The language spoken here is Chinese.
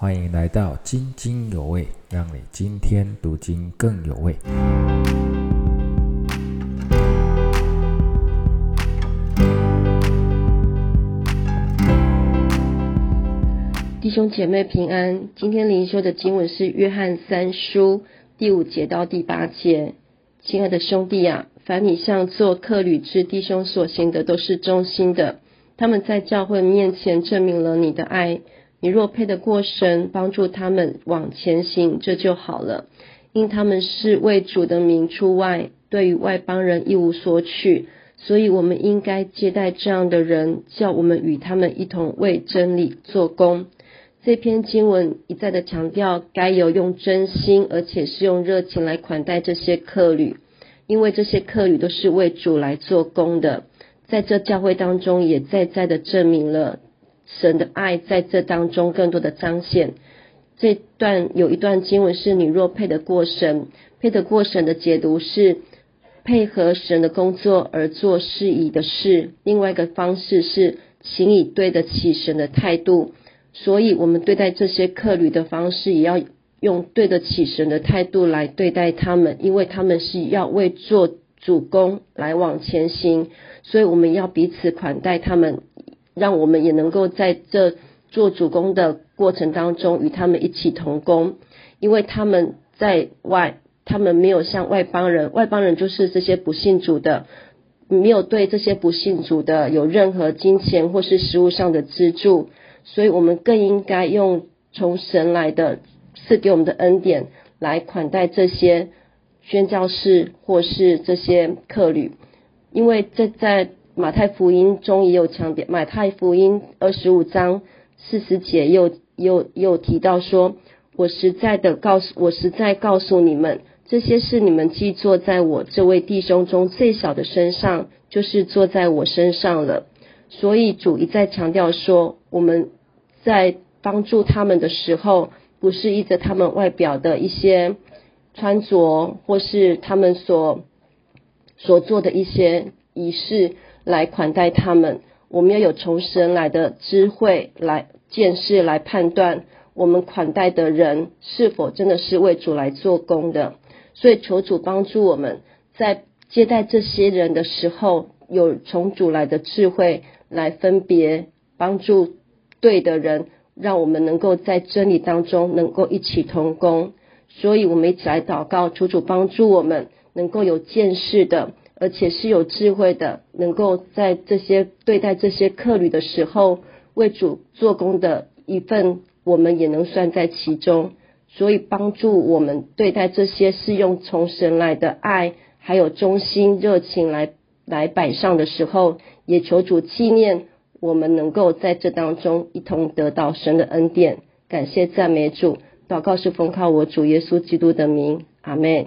欢迎来到津津有味，让你今天读经更有味。弟兄姐妹平安，今天灵修的经文是约翰三书第五节到第八节。亲爱的兄弟啊，凡你向做客旅之弟兄所行的，都是忠心的。他们在教会面前证明了你的爱。你若配得过神，帮助他们往前行，这就好了。因他们是为主的名出外，对于外邦人一无所取，所以我们应该接待这样的人，叫我们与他们一同为真理做工。这篇经文一再的强调，该有用真心，而且是用热情来款待这些客旅，因为这些客旅都是为主来做工的。在这教会当中，也再再的证明了。神的爱在这当中更多的彰显。这段有一段经文是：你若配得过神，配得过神的解读是配合神的工作而做适宜的事。另外一个方式是，请以对得起神的态度。所以，我们对待这些客旅的方式，也要用对得起神的态度来对待他们，因为他们是要为做主公来往前行，所以我们要彼此款待他们。让我们也能够在这做主公的过程当中与他们一起同工，因为他们在外，他们没有像外邦人，外邦人就是这些不信主的，没有对这些不信主的有任何金钱或是食物上的资助，所以我们更应该用从神来的赐给我们的恩典来款待这些宣教士或是这些客旅，因为这在。马太福音中也有强调，马太福音二十五章四十节又又又提到说：“我实在的告诉，我实在告诉你们，这些事你们既坐在我这位弟兄中最小的身上，就是坐在我身上了。”所以主一再强调说，我们在帮助他们的时候，不是依着他们外表的一些穿着，或是他们所所做的一些仪式。来款待他们，我们要有从神来的智慧来见识，来判断我们款待的人是否真的是为主来做工的。所以求主帮助我们在接待这些人的时候，有从主来的智慧来分别帮助对的人，让我们能够在真理当中能够一起同工。所以我们一起来祷告，求主帮助我们能够有见识的。而且是有智慧的，能够在这些对待这些客旅的时候，为主做工的一份，我们也能算在其中。所以帮助我们对待这些是用从神来的爱，还有忠心热情来来摆上的时候，也求主纪念我们能够在这当中一同得到神的恩典。感谢赞美主，祷告是奉靠我主耶稣基督的名，阿门。